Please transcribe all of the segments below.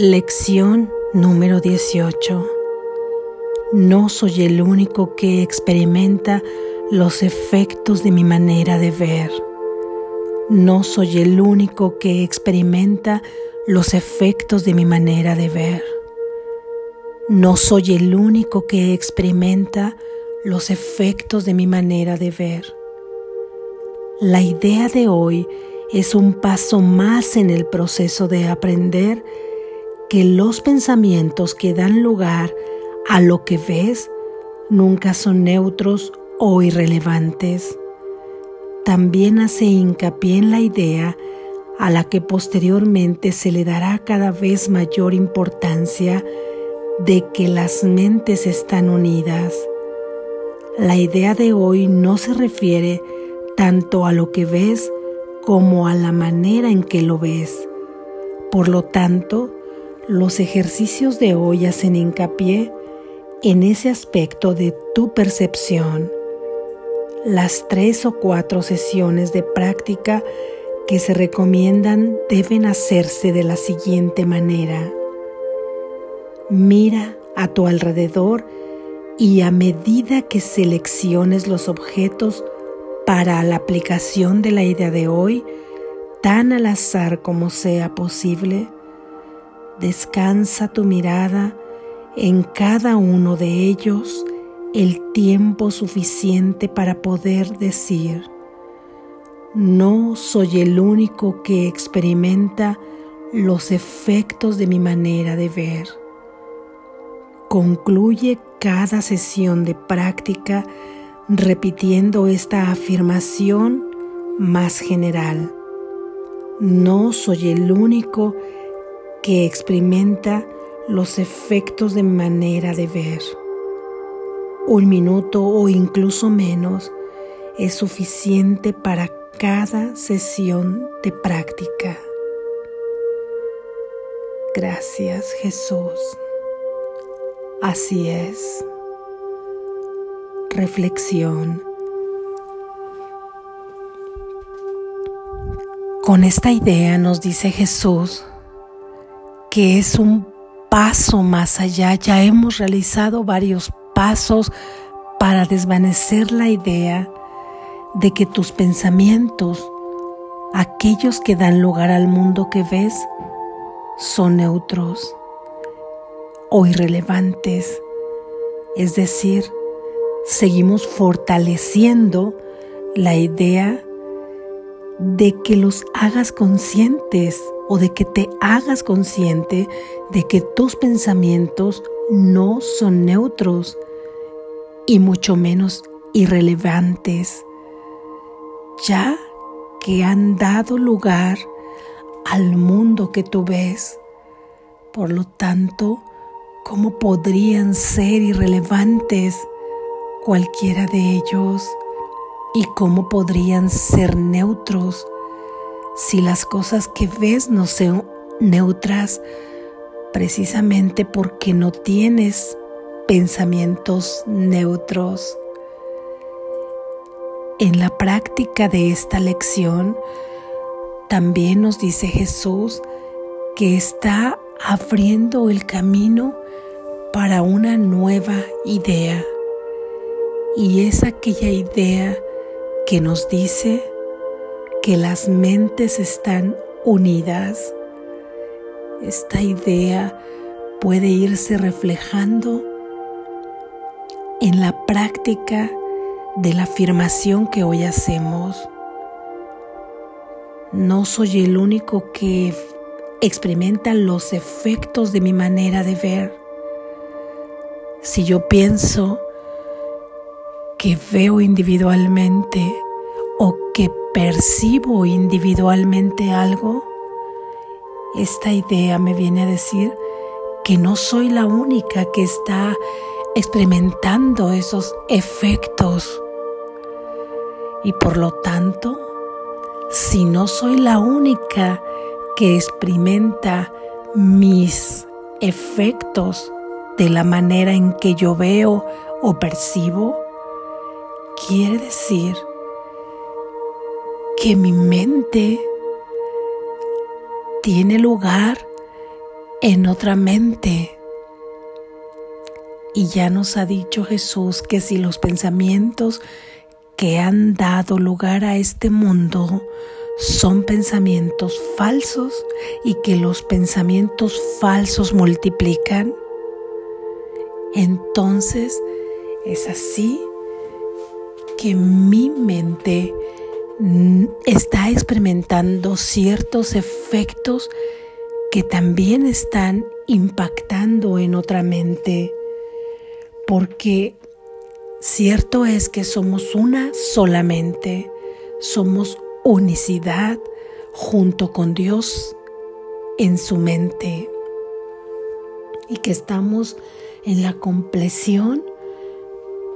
Lección número 18. No soy el único que experimenta los efectos de mi manera de ver. No soy el único que experimenta los efectos de mi manera de ver. No soy el único que experimenta los efectos de mi manera de ver. La idea de hoy es un paso más en el proceso de aprender que los pensamientos que dan lugar a lo que ves nunca son neutros o irrelevantes. También hace hincapié en la idea a la que posteriormente se le dará cada vez mayor importancia de que las mentes están unidas. La idea de hoy no se refiere tanto a lo que ves como a la manera en que lo ves. Por lo tanto, los ejercicios de hoy hacen hincapié en ese aspecto de tu percepción. Las tres o cuatro sesiones de práctica que se recomiendan deben hacerse de la siguiente manera. Mira a tu alrededor y a medida que selecciones los objetos para la aplicación de la idea de hoy, tan al azar como sea posible, Descansa tu mirada en cada uno de ellos el tiempo suficiente para poder decir, no soy el único que experimenta los efectos de mi manera de ver. Concluye cada sesión de práctica repitiendo esta afirmación más general. No soy el único que experimenta los efectos de manera de ver. Un minuto o incluso menos es suficiente para cada sesión de práctica. Gracias Jesús. Así es. Reflexión. Con esta idea nos dice Jesús que es un paso más allá. Ya hemos realizado varios pasos para desvanecer la idea de que tus pensamientos, aquellos que dan lugar al mundo que ves, son neutros o irrelevantes. Es decir, seguimos fortaleciendo la idea de que los hagas conscientes o de que te hagas consciente de que tus pensamientos no son neutros y mucho menos irrelevantes, ya que han dado lugar al mundo que tú ves. Por lo tanto, ¿cómo podrían ser irrelevantes cualquiera de ellos? ¿Y cómo podrían ser neutros? Si las cosas que ves no son neutras precisamente porque no tienes pensamientos neutros. En la práctica de esta lección también nos dice Jesús que está abriendo el camino para una nueva idea. Y es aquella idea que nos dice que las mentes están unidas. Esta idea puede irse reflejando en la práctica de la afirmación que hoy hacemos. No soy el único que experimenta los efectos de mi manera de ver. Si yo pienso que veo individualmente o que percibo individualmente algo, esta idea me viene a decir que no soy la única que está experimentando esos efectos. Y por lo tanto, si no soy la única que experimenta mis efectos de la manera en que yo veo o percibo, quiere decir que mi mente tiene lugar en otra mente. Y ya nos ha dicho Jesús que si los pensamientos que han dado lugar a este mundo son pensamientos falsos y que los pensamientos falsos multiplican, entonces es así que mi mente está experimentando ciertos efectos que también están impactando en otra mente, porque cierto es que somos una solamente, somos unicidad junto con Dios en su mente y que estamos en la compleción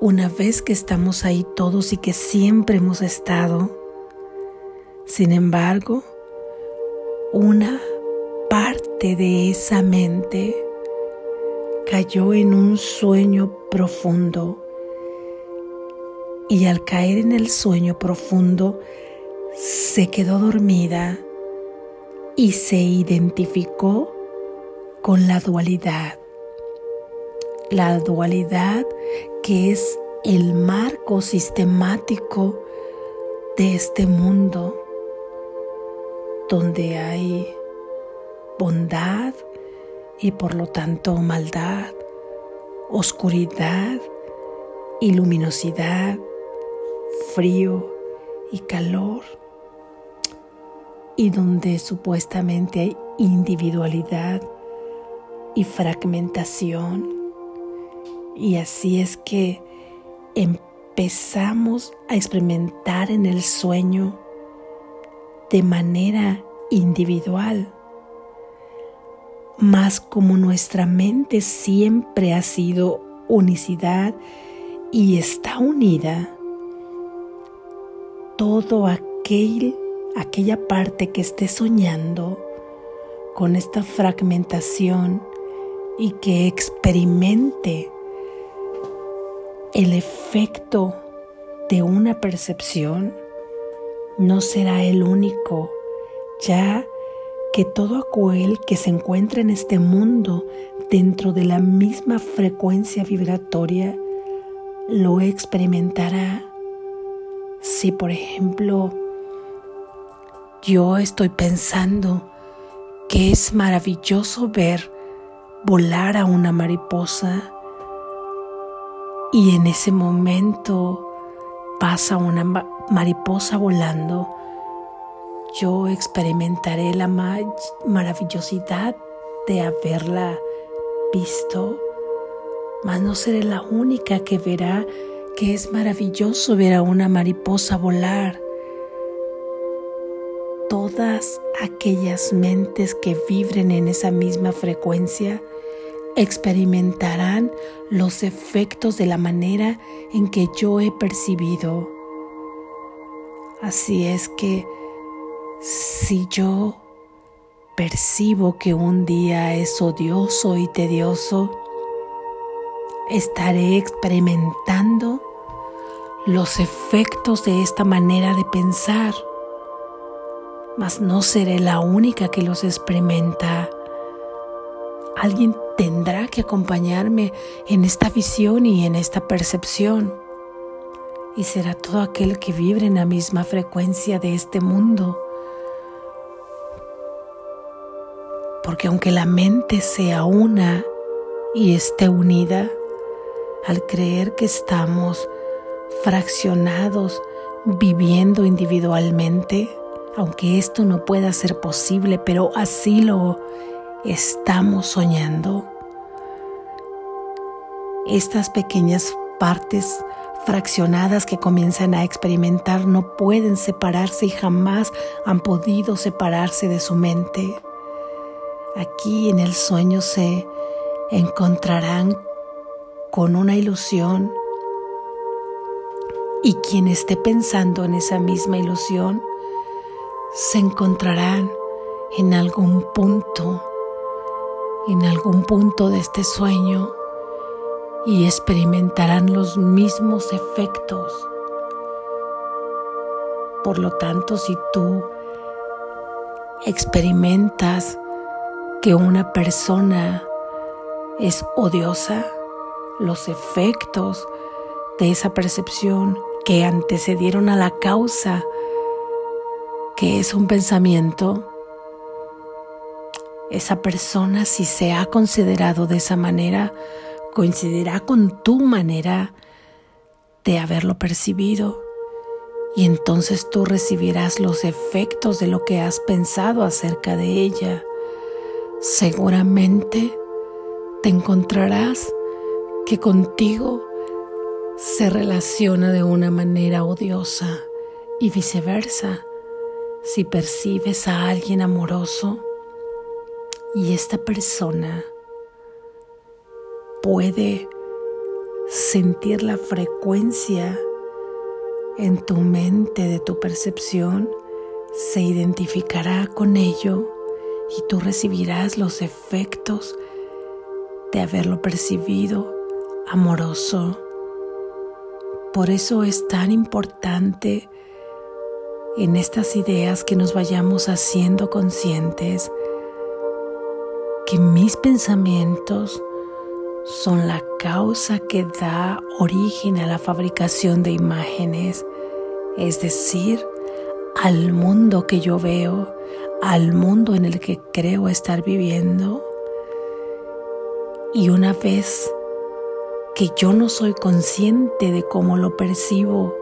una vez que estamos ahí todos y que siempre hemos estado. Sin embargo, una parte de esa mente cayó en un sueño profundo y al caer en el sueño profundo se quedó dormida y se identificó con la dualidad. La dualidad que es el marco sistemático de este mundo donde hay bondad y por lo tanto maldad, oscuridad y luminosidad, frío y calor, y donde supuestamente hay individualidad y fragmentación. Y así es que empezamos a experimentar en el sueño de manera individual. Más como nuestra mente siempre ha sido unicidad y está unida, todo aquel, aquella parte que esté soñando con esta fragmentación y que experimente el efecto de una percepción no será el único, ya que todo aquel que se encuentra en este mundo dentro de la misma frecuencia vibratoria lo experimentará. Si por ejemplo yo estoy pensando que es maravilloso ver volar a una mariposa, y en ese momento pasa una mariposa volando, yo experimentaré la maravillosidad de haberla visto, mas no seré la única que verá que es maravilloso ver a una mariposa volar. Todas aquellas mentes que vibren en esa misma frecuencia experimentarán los efectos de la manera en que yo he percibido. Así es que si yo percibo que un día es odioso y tedioso, estaré experimentando los efectos de esta manera de pensar, mas no seré la única que los experimenta. Alguien tendrá que acompañarme en esta visión y en esta percepción. Y será todo aquel que vibre en la misma frecuencia de este mundo. Porque aunque la mente sea una y esté unida, al creer que estamos fraccionados viviendo individualmente, aunque esto no pueda ser posible, pero así lo estamos soñando. Estas pequeñas partes fraccionadas que comienzan a experimentar no pueden separarse y jamás han podido separarse de su mente. Aquí en el sueño se encontrarán con una ilusión y quien esté pensando en esa misma ilusión se encontrarán en algún punto en algún punto de este sueño y experimentarán los mismos efectos. Por lo tanto, si tú experimentas que una persona es odiosa, los efectos de esa percepción que antecedieron a la causa, que es un pensamiento, esa persona si se ha considerado de esa manera, coincidirá con tu manera de haberlo percibido y entonces tú recibirás los efectos de lo que has pensado acerca de ella. Seguramente te encontrarás que contigo se relaciona de una manera odiosa y viceversa. Si percibes a alguien amoroso y esta persona puede sentir la frecuencia en tu mente de tu percepción, se identificará con ello y tú recibirás los efectos de haberlo percibido amoroso. Por eso es tan importante en estas ideas que nos vayamos haciendo conscientes que mis pensamientos son la causa que da origen a la fabricación de imágenes, es decir, al mundo que yo veo, al mundo en el que creo estar viviendo. Y una vez que yo no soy consciente de cómo lo percibo,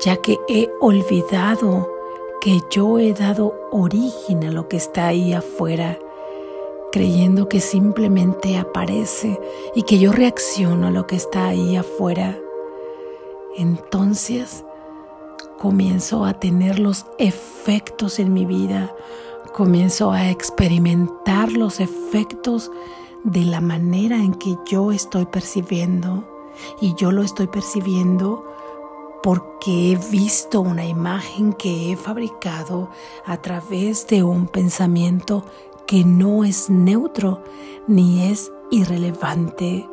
ya que he olvidado que yo he dado origen a lo que está ahí afuera, creyendo que simplemente aparece y que yo reacciono a lo que está ahí afuera, entonces comienzo a tener los efectos en mi vida, comienzo a experimentar los efectos de la manera en que yo estoy percibiendo y yo lo estoy percibiendo porque he visto una imagen que he fabricado a través de un pensamiento que no es neutro ni es irrelevante.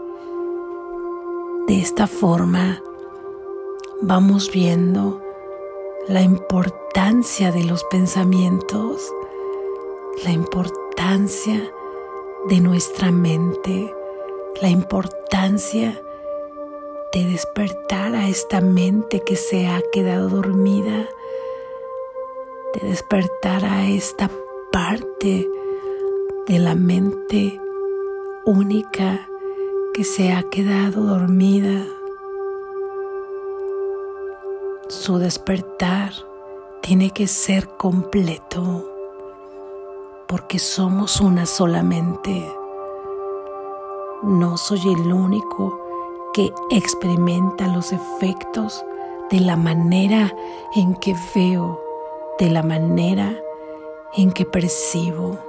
De esta forma vamos viendo la importancia de los pensamientos, la importancia de nuestra mente, la importancia de despertar a esta mente que se ha quedado dormida, de despertar a esta parte de la mente única que se ha quedado dormida. Su despertar tiene que ser completo porque somos una solamente. No soy el único que experimenta los efectos de la manera en que veo, de la manera en que percibo.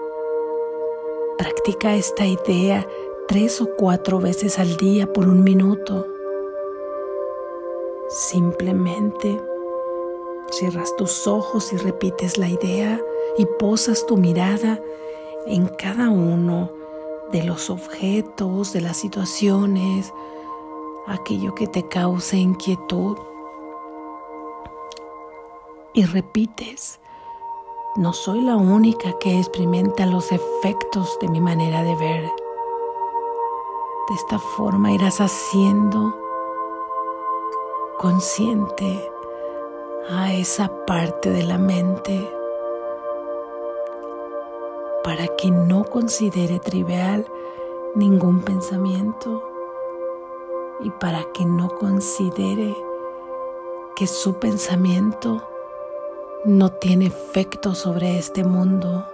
Practica esta idea tres o cuatro veces al día por un minuto. Simplemente cierras tus ojos y repites la idea y posas tu mirada en cada uno de los objetos, de las situaciones, aquello que te cause inquietud. Y repites, no soy la única que experimenta los efectos de mi manera de ver. De esta forma irás haciendo consciente a esa parte de la mente para que no considere trivial ningún pensamiento y para que no considere que su pensamiento no tiene efecto sobre este mundo.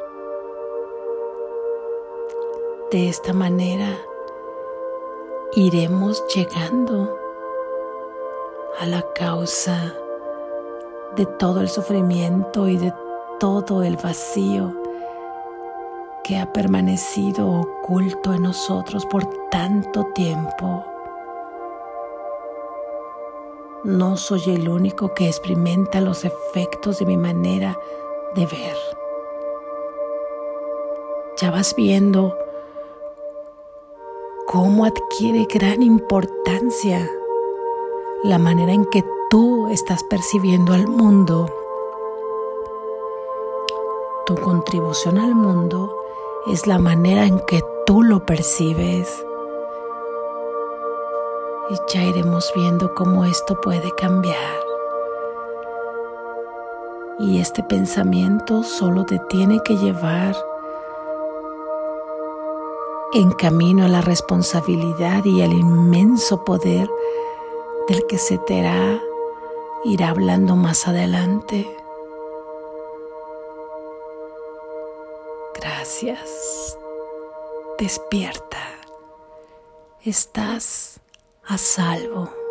De esta manera iremos llegando a la causa de todo el sufrimiento y de todo el vacío que ha permanecido oculto en nosotros por tanto tiempo. No soy el único que experimenta los efectos de mi manera de ver. Ya vas viendo cómo adquiere gran importancia la manera en que tú estás percibiendo al mundo. Tu contribución al mundo es la manera en que tú lo percibes. Y ya iremos viendo cómo esto puede cambiar. Y este pensamiento solo te tiene que llevar en camino a la responsabilidad y al inmenso poder del que se te hará ir hablando más adelante. Gracias. Despierta. Estás a salvo.